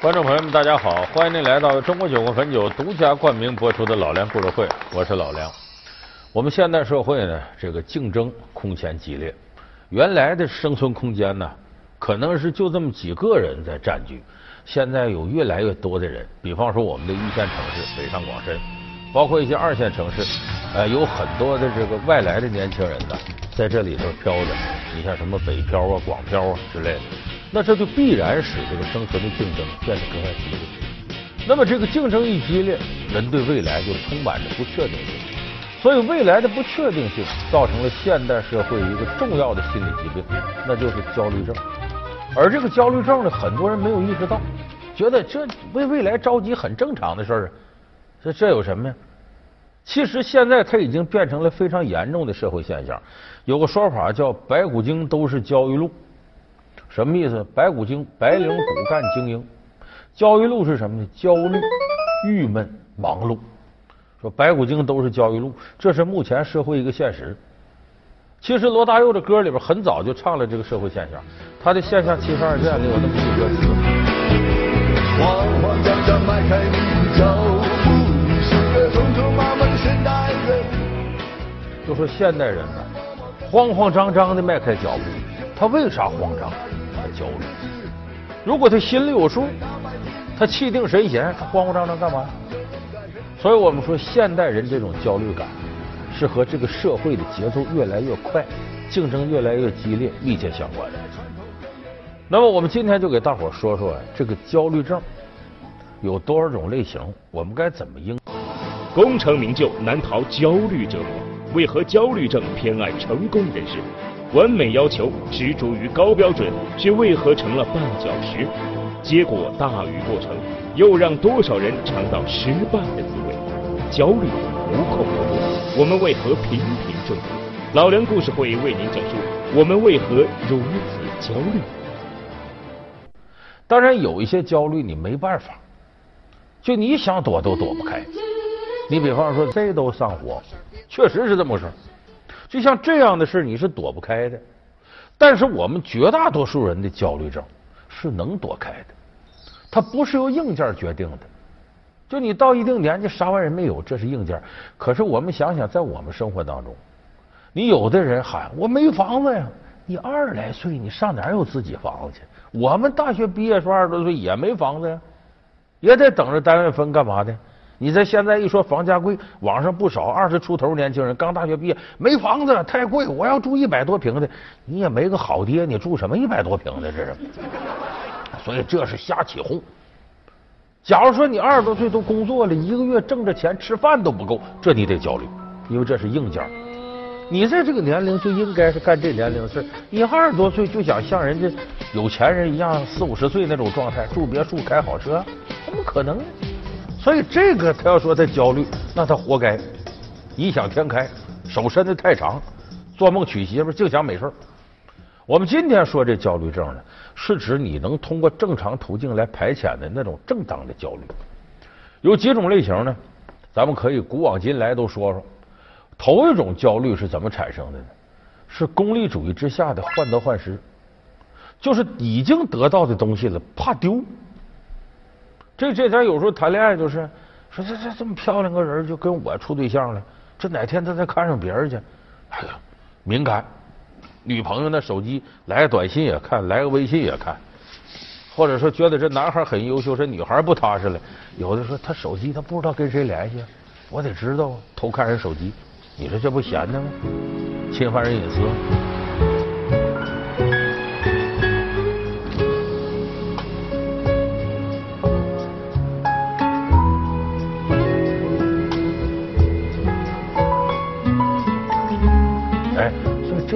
观众朋友们，大家好！欢迎您来到中国酒国汾酒独家冠名播出的《老梁故事会》，我是老梁。我们现代社会呢，这个竞争空前激烈，原来的生存空间呢，可能是就这么几个人在占据，现在有越来越多的人，比方说我们的一线城市北上广深，包括一些二线城市，呃，有很多的这个外来的年轻人呢，在这里头飘着。你像什么北漂啊、广漂啊之类的。那这就必然使这个生存的竞争变得更加激烈。那么这个竞争一激烈，人对未来就充满着不确定性。所以未来的不确定性造成了现代社会一个重要的心理疾病，那就是焦虑症。而这个焦虑症呢，很多人没有意识到，觉得这为未来着急很正常的事儿。这这有什么呀？其实现在它已经变成了非常严重的社会现象。有个说法叫“白骨精都是焦虑路”。什么意思？白骨精，白领骨干精英，焦裕禄是什么呢？焦虑、郁闷、忙碌。说白骨精都是焦裕禄，这是目前社会一个现实。其实罗大佑的歌里边很早就唱了这个社会现象，他的《现象七十二变》里有那么一句歌词：慌慌张张迈开你脚步，你是个匆匆忙忙的现代人。就说现代人呢，慌慌张张的迈开脚步，他为啥慌张？焦虑。如果他心里有数，他气定神闲，他慌慌张张干嘛？所以我们说，现代人这种焦虑感是和这个社会的节奏越来越快、竞争越来越激烈密切相关的。那么，我们今天就给大伙说说这个焦虑症有多少种类型，我们该怎么应？功成名就难逃焦虑折磨，为何焦虑症偏爱成功人士？完美要求，执着于高标准，却为何成了绊脚石？结果大于过程，又让多少人尝到失败的滋味？焦虑无孔不入，我们为何频频中毒？老梁故事会为您讲述我们为何如此焦虑。当然，有一些焦虑你没办法，就你想躲都躲不开。你比方说，谁都上火，确实是这么回事。就像这样的事，你是躲不开的。但是我们绝大多数人的焦虑症是能躲开的，它不是由硬件决定的。就你到一定年纪，啥玩意儿没有，这是硬件。可是我们想想，在我们生活当中，你有的人喊我没房子呀，你二十来岁，你上哪有自己房子去？我们大学毕业时候二十多岁也没房子呀，也得等着单位分干嘛的？你这现在一说房价贵，网上不少二十出头年轻人刚大学毕业没房子太贵，我要住一百多平的，你也没个好爹，你住什么一百多平的这是？所以这是瞎起哄。假如说你二十多岁都工作了，一个月挣着钱吃饭都不够，这你得焦虑，因为这是硬件。你在这个年龄就应该是干这年龄的事，你二十多岁就想像人家有钱人一样四五十岁那种状态，住别墅开好车，怎么可能？所以这个他要说他焦虑，那他活该。异想天开，手伸的太长，做梦娶媳妇净想美事。我们今天说这焦虑症呢，是指你能通过正常途径来排遣的那种正当的焦虑。有几种类型呢？咱们可以古往今来都说说。头一种焦虑是怎么产生的呢？是功利主义之下的患得患失，就是已经得到的东西了，怕丢。这这咱有时候谈恋爱就是说，这这这么漂亮个人就跟我处对象了，这哪天他再看上别人去，哎呀，敏感。女朋友那手机来个短信也看，来个微信也看，或者说觉得这男孩很优秀，这女孩不踏实了。有的说他手机他不知道跟谁联系，我得知道偷看人手机，你说这不闲的吗？侵犯人隐私。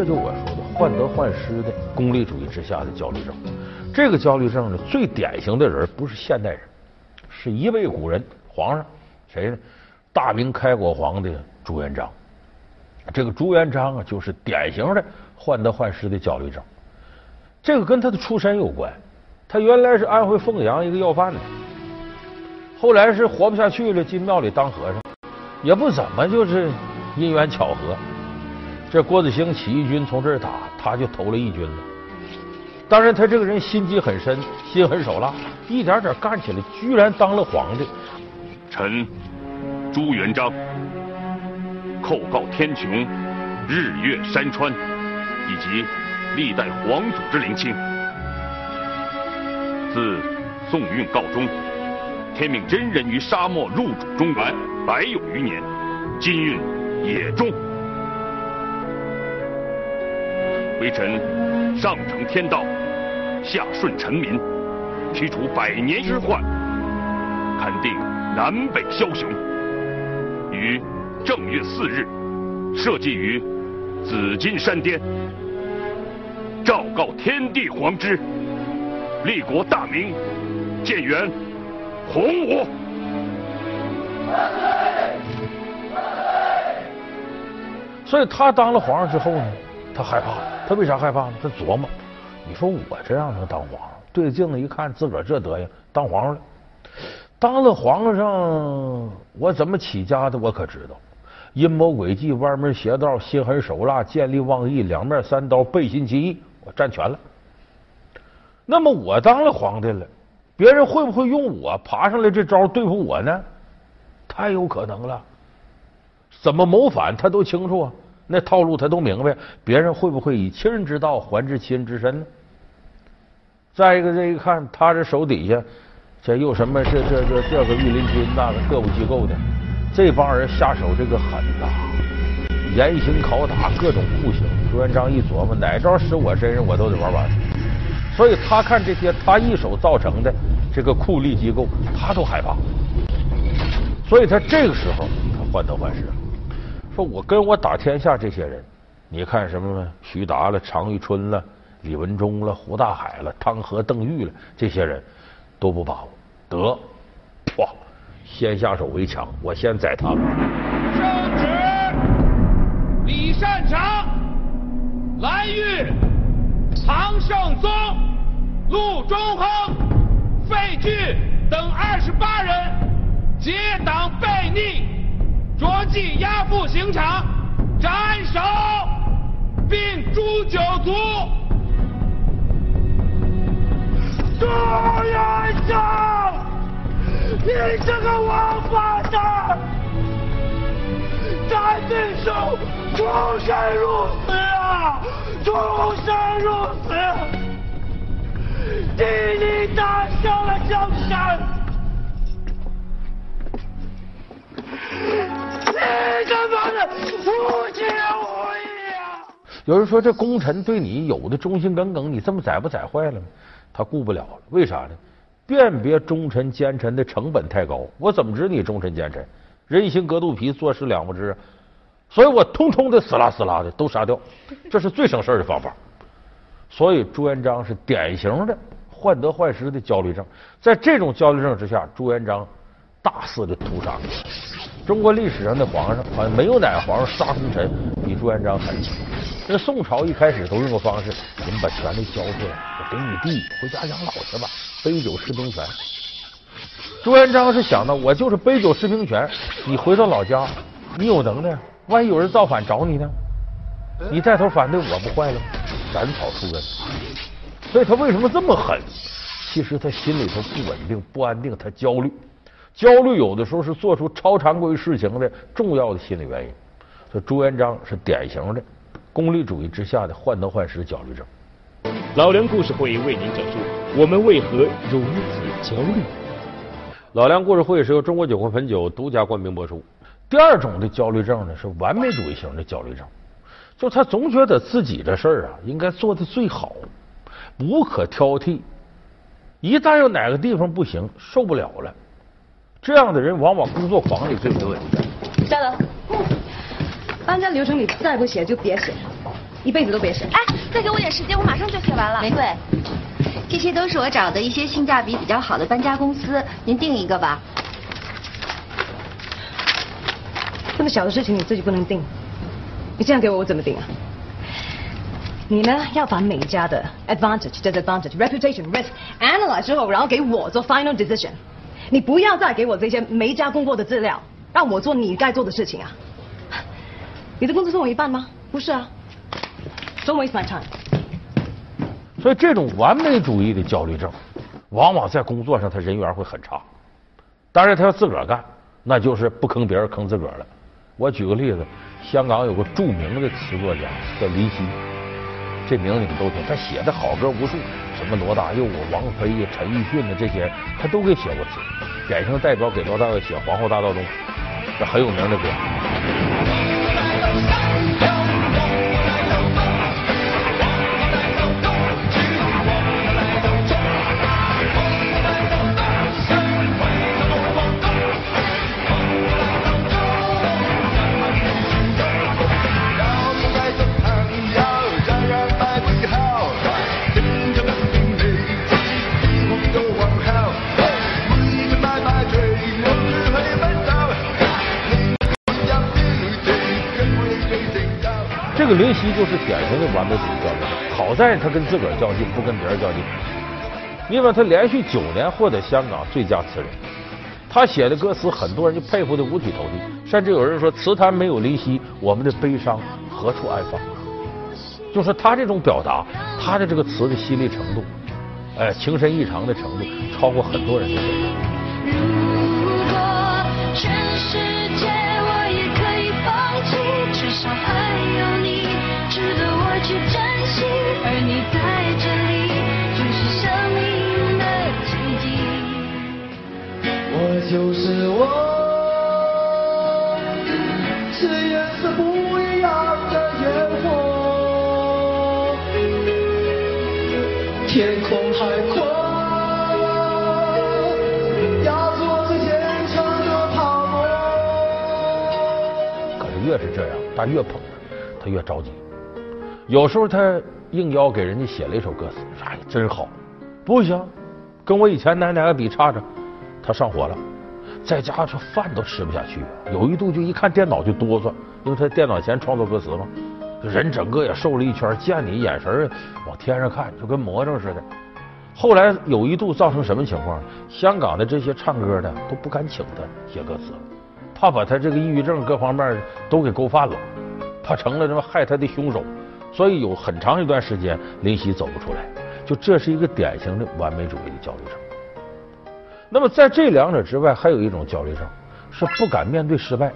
这就我说的患得患失的功利主义之下的焦虑症。这个焦虑症呢，最典型的人不是现代人，是一位古人，皇上谁呢？大明开国皇帝朱元璋。这个朱元璋啊，就是典型的患得患失的焦虑症。这个跟他的出身有关，他原来是安徽凤阳一个要饭的，后来是活不下去了，进庙里当和尚，也不怎么就是因缘巧合。这郭子兴起义军从这儿打，他就投了义军了。当然，他这个人心机很深，心狠手辣，一点点干起来，居然当了皇帝。臣朱元璋叩告天穹、日月山川以及历代皇祖之灵亲，自宋运告终，天命真人于沙漠入主中原百有余年，今运也终，微臣上承天道。下顺臣民，驱除百年之患，勘定南北枭雄。于正月四日，设祭于紫金山巅，昭告天地皇之，立国大明，建元洪武。所以他当了皇上之后呢，他害怕了，他为啥害怕呢？他琢磨。你说我这样能当皇上？对着镜子一看，自个儿这德行，当皇上了。当了皇上，我怎么起家的？我可知道。阴谋诡计、歪门邪道、心狠手辣、见利忘义、两面三刀、背信弃义，我占全了。那么我当了皇帝了，别人会不会用我爬上来这招对付我呢？太有可能了。怎么谋反，他都清楚啊。那套路他都明白，别人会不会以其人之道还治其人之身呢？再一个，这一看他这手底下，这又什么？这这这这个御林军，那个特务机构的，这帮人下手这个狠呐，严刑拷打，各种酷刑。朱元璋一琢磨，哪招使我身上，我都得玩完。所以他看这些他一手造成的这个酷吏机构，他都害怕。所以他这个时候，他患得患失。说我跟我打天下这些人，你看什么徐达了、常遇春了、李文忠了、胡大海了、汤和、邓玉了，这些人都不把握得，哇！先下手为强，我先宰他们。圣旨：李善长、蓝玉、唐圣宗、陆中亨、费聚等二十八人结党悖逆。着即押赴刑场斩首，并诛九族。朱元璋，你这个王八蛋，咱弟兄出生入死啊，出生入死，替你打下了江山。有人说这功臣对你有的忠心耿耿，你这么宰不宰坏了吗？他顾不了了，为啥呢？辨别忠臣奸臣的成本太高，我怎么知你忠臣奸臣？人心隔肚皮，做事两不知，所以我通通的死啦死啦的都杀掉，这是最省事的方法。所以朱元璋是典型的患得患失的焦虑症，在这种焦虑症之下，朱元璋大肆的屠杀。中国历史上的皇上好像没有哪个皇上杀功臣比朱元璋狠。这宋朝一开始都用个方式，你们把权力交出来，我给你弟，回家养老去吧，杯酒释兵权。朱元璋是想到，我就是杯酒释兵权，你回到老家，你有能耐，万一有人造反找你呢？你带头反对，我不坏了吗？斩草除根。所以他为什么这么狠？其实他心里头不稳定、不安定，他焦虑。焦虑有的时候是做出超常规事情的重要的心理原因，所以朱元璋是典型的功利主义之下的患得患失焦虑症。老梁故事会为您讲述我们为何如此焦虑。老梁故事会是由中国酒会汾酒独家冠名播出。第二种的焦虑症呢是完美主义型的焦虑症，就他总觉得自己的事儿啊应该做的最好，无可挑剔，一旦有哪个地方不行，受不了了。这样的人往往工作狂里最没问题。夏德，搬家流程你再不写就别写，一辈子都别写。哎，再给我点时间，我马上就写完了。玫瑰，这些都是我找的一些性价比比较好的搬家公司，您定一个吧。这么小的事情你自己不能定，你这样给我我怎么定啊？你呢要把每一家的 advantage、disadvantage、reputation、risk analyze 之后，然后给我做 final decision。你不要再给我这些没加工过的资料，让我做你该做的事情啊！你的工资分我一半吗？不是啊，Don't waste my time。所以这种完美主义的焦虑症，往往在工作上他人缘会很差。当然，他要自个儿干，那就是不坑别人，坑自个儿了。我举个例子，香港有个著名的词作家叫林夕，这名字你们都听，他写的好歌无数，什么罗大佑啊、王菲呀、陈奕迅的这些，他都给写过词。典型代表给罗大佑写《皇后大道中》，这很有名的歌。就是典型的完美主义焦虑症，好在他跟自个儿较劲，不跟别人较劲。因为他连续九年获得香港最佳词人，他写的歌词很多人就佩服的五体投地，甚至有人说词坛没有林夕，我们的悲伤何处安放？就是他这种表达，他的这个词的犀利程度，哎，情深意长的程度，超过很多人的。越是这样，他越捧他，他越着急。有时候他应邀给人家写了一首歌词，哎，真好，不行，跟我以前哪哪个比差着，他上火了。在家这饭都吃不下去，有一度就一看电脑就哆嗦，因为他电脑前创作歌词嘛，人整个也瘦了一圈，见你眼神往天上看，就跟魔怔似的。后来有一度造成什么情况？香港的这些唱歌的都不敢请他写歌词，怕把他这个抑郁症各方面都给勾犯了，怕成了什么害他的凶手，所以有很长一段时间林夕走不出来。就这是一个典型的完美主义的焦虑症。那么在这两者之外，还有一种焦虑症，是不敢面对失败。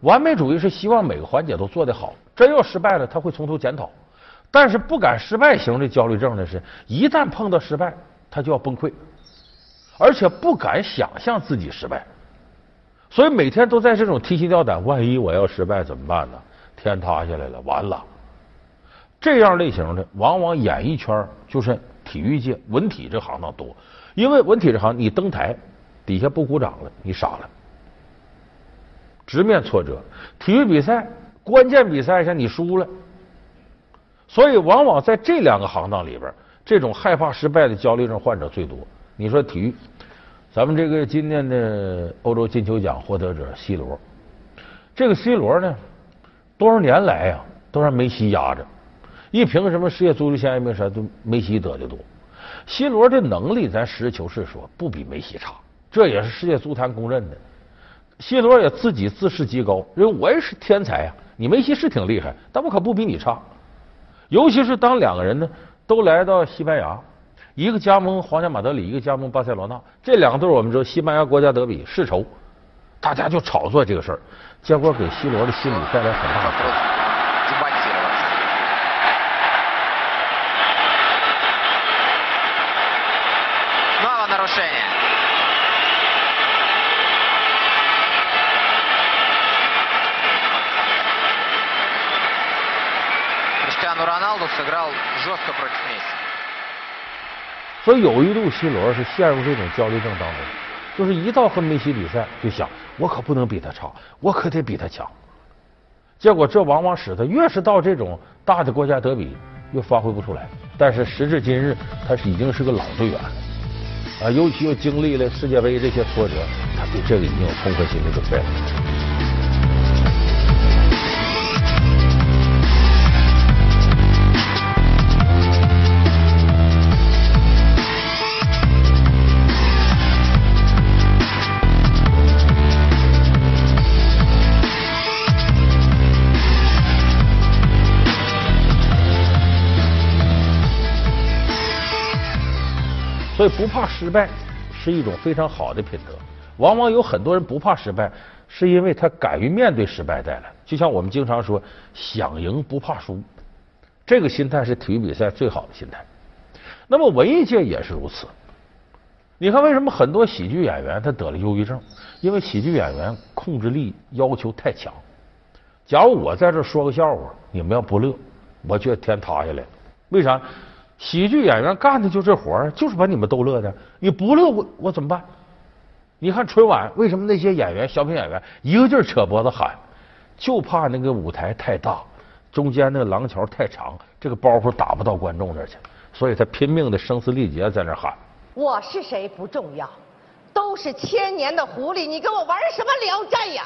完美主义是希望每个环节都做得好，真要失败了，他会从头检讨。但是不敢失败型的焦虑症呢，是一旦碰到失败，他就要崩溃，而且不敢想象自己失败，所以每天都在这种提心吊胆：万一我要失败怎么办呢？天塌下来了，完了。这样类型的，往往演艺圈就是体育界文体这行当多。因为文体这行，你登台底下不鼓掌了，你傻了。直面挫折，体育比赛关键比赛上你输了，所以往往在这两个行当里边，这种害怕失败的焦虑症患者最多。你说体育，咱们这个今年的欧洲金球奖获得者 C 罗，这个 C 罗呢，多少年来呀都让梅西压着，一评什么世界足球先生名啥都梅西得的多。C 罗的能力，咱实事求是说，不比梅西差，这也是世界足坛公认的。C 罗也自己自视极高，因为我也是天才啊！你梅西是挺厉害，但我可不比你差。尤其是当两个人呢都来到西班牙，一个加盟皇家马德里，一个加盟巴塞罗那，这两个队我们知道西班牙国家德比世仇，大家就炒作这个事儿，结果给西罗的心理带来很大的波动。所以有一度，C 罗是陷入这种焦虑症当中，就是一到和梅西比赛，就想我可不能比他差，我可得比他强。结果这往往使他越是到这种大的国家德比，越发挥不出来。但是时至今日，他是已经是个老队员了啊，尤其又经历了世界杯这些挫折，他对这个已经有充分心理准备了。所以不怕失败是一种非常好的品德。往往有很多人不怕失败，是因为他敢于面对失败带来。就像我们经常说，想赢不怕输，这个心态是体育比赛最好的心态。那么文艺界也是如此。你看，为什么很多喜剧演员他得了忧郁症？因为喜剧演员控制力要求太强。假如我在这说个笑话，你们要不乐，我觉得天塌下来。为啥？喜剧演员干的就这活儿，就是把你们逗乐的。你不乐，我我怎么办？你看春晚，为什么那些演员、小品演员一个劲儿扯脖子喊？就怕那个舞台太大，中间那个廊桥太长，这个包袱打不到观众那去，所以他拼命的声嘶力竭在那喊。我是谁不重要，都是千年的狐狸，你跟我玩什么聊斋呀？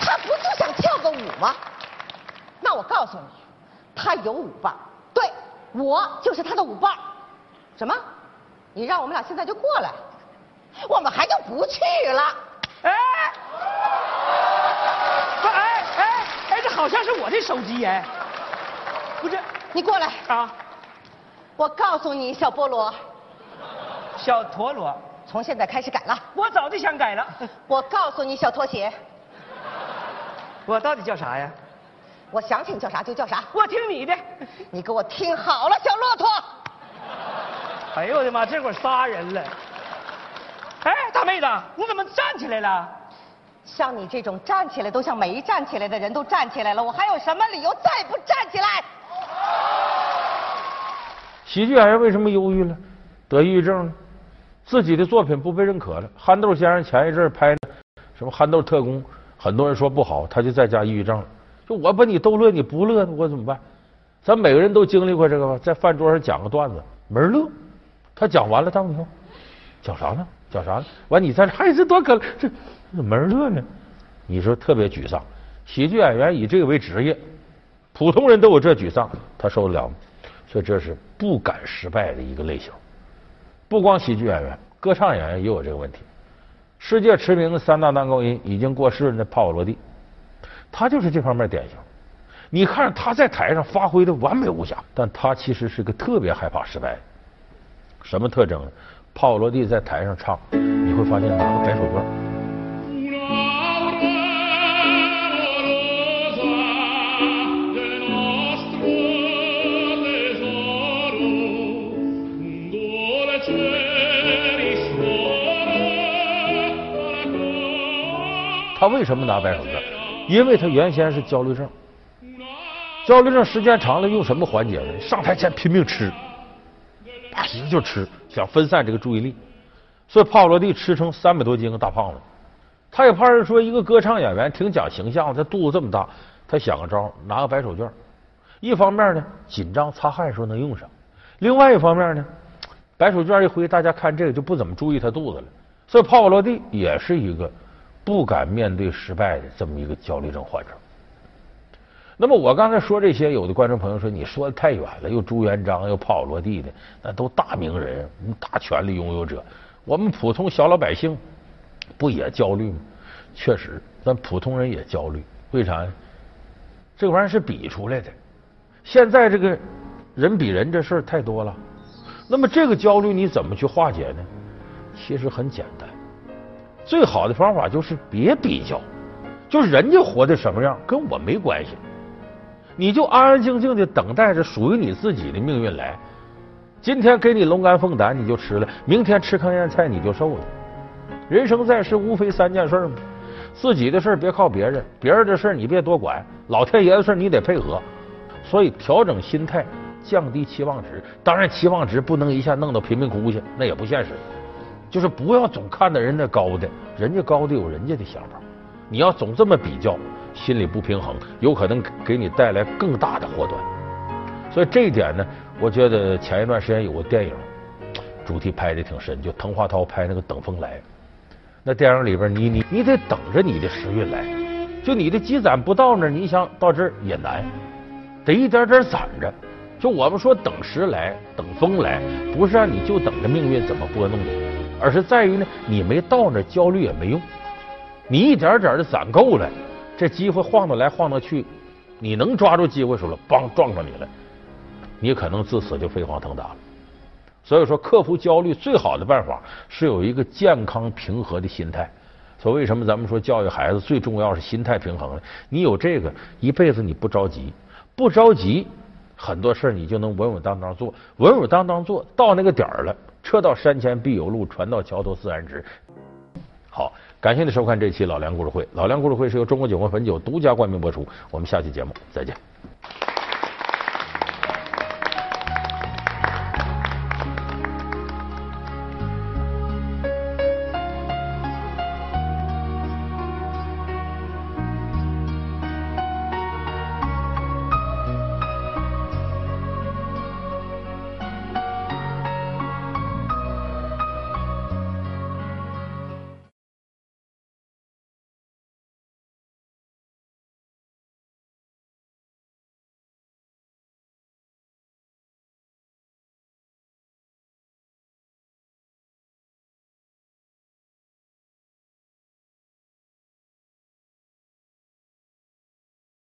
他不就想跳个舞吗？那我告诉你，他有舞伴，对，我就是他的舞伴。什么？你让我们俩现在就过来，我们还就不去了。哎，不，哎哎哎，这好像是我的手机哎，不是，你过来啊。我告诉你，小菠萝，小陀螺，从现在开始改了。我早就想改了。我告诉你，小拖鞋，我到底叫啥呀？我想请叫啥就叫啥。我听你的。你给我听好了，小骆驼。哎呦我的妈，这会儿仨人了。哎，大妹子，你怎么站起来了？像你这种站起来都像没站起来的人都站起来了，我还有什么理由再不站起来？喜剧演员为什么忧郁了？得抑郁症了？自己的作品不被认可了。憨豆先生前一阵拍的什么《憨豆特工》，很多人说不好，他就在家抑郁症了。就我把你逗乐，你不乐，我怎么办？咱每个人都经历过这个吧，在饭桌上讲个段子，没人乐。他讲完了，当以后讲啥呢？讲啥呢？完，你在这哎，这多可这怎么没人乐呢？你说特别沮丧。喜剧演员以这个为职业，普通人都有这沮丧，他受得了吗？所以这是不敢失败的一个类型。不光喜剧演员，歌唱演员也有这个问题。世界驰名的三大男高音已经过世了，那帕瓦罗蒂，他就是这方面典型。你看他在台上发挥的完美无瑕，但他其实是个特别害怕失败。什么特征？帕瓦罗蒂在台上唱，你会发现拿个白手绢。他为什么拿白手绢？因为他原先是焦虑症，焦虑症时间长了，用什么缓解呢？上台前拼命吃，啪一就吃，想分散这个注意力。所以帕瓦罗蒂吃成三百多斤个大胖子。他也怕人说一个歌唱演员挺讲形象，他肚子这么大，他想个招，拿个白手绢，一方面呢紧张擦汗时候能用上，另外一方面呢，白手绢一挥，大家看这个就不怎么注意他肚子了。所以帕瓦罗蒂也是一个。不敢面对失败的这么一个焦虑症患者。那么我刚才说这些，有的观众朋友说，你说的太远了，又朱元璋又帕瓦罗蒂的，那都大名人、大权力拥有者。我们普通小老百姓不也焦虑吗？确实，咱普通人也焦虑。为啥呀？这玩意儿是比出来的。现在这个人比人这事儿太多了。那么这个焦虑你怎么去化解呢？其实很简单。最好的方法就是别比较，就是人家活的什么样跟我没关系，你就安安静静的等待着属于你自己的命运来。今天给你龙肝凤胆你就吃了，明天吃糠咽菜你就瘦了。人生在世无非三件事嘛，自己的事别靠别人，别人的事你别多管，老天爷的事你得配合。所以调整心态，降低期望值，当然期望值不能一下弄到贫民窟去，那也不现实。就是不要总看到人家高的，人家高的有人家的想法。你要总这么比较，心里不平衡，有可能给你带来更大的祸端。所以这一点呢，我觉得前一段时间有个电影，主题拍的挺深，就滕华涛拍那个《等风来》。那电影里边，你你你得等着你的时运来，就你的积攒不到那儿，你想到这儿也难，得一点点攒着。就我们说等时来，等风来，不是让你就等着命运怎么拨弄你。而是在于呢，你没到那焦虑也没用，你一点点的攒够了，这机会晃荡来晃荡去，你能抓住机会时候了，梆撞上你了，你可能自此就飞黄腾达了。所以说，克服焦虑最好的办法是有一个健康平和的心态。所以为什么咱们说教育孩子最重要是心态平衡呢？你有这个，一辈子你不着急，不着急，很多事儿你就能稳稳当当做，稳稳当当做到那个点儿了，车到山前必有路，船到桥头自然直。好，感谢您收看这期老梁故事会。老梁故事会是由中国酒国汾酒独家冠名播出。我们下期节目再见。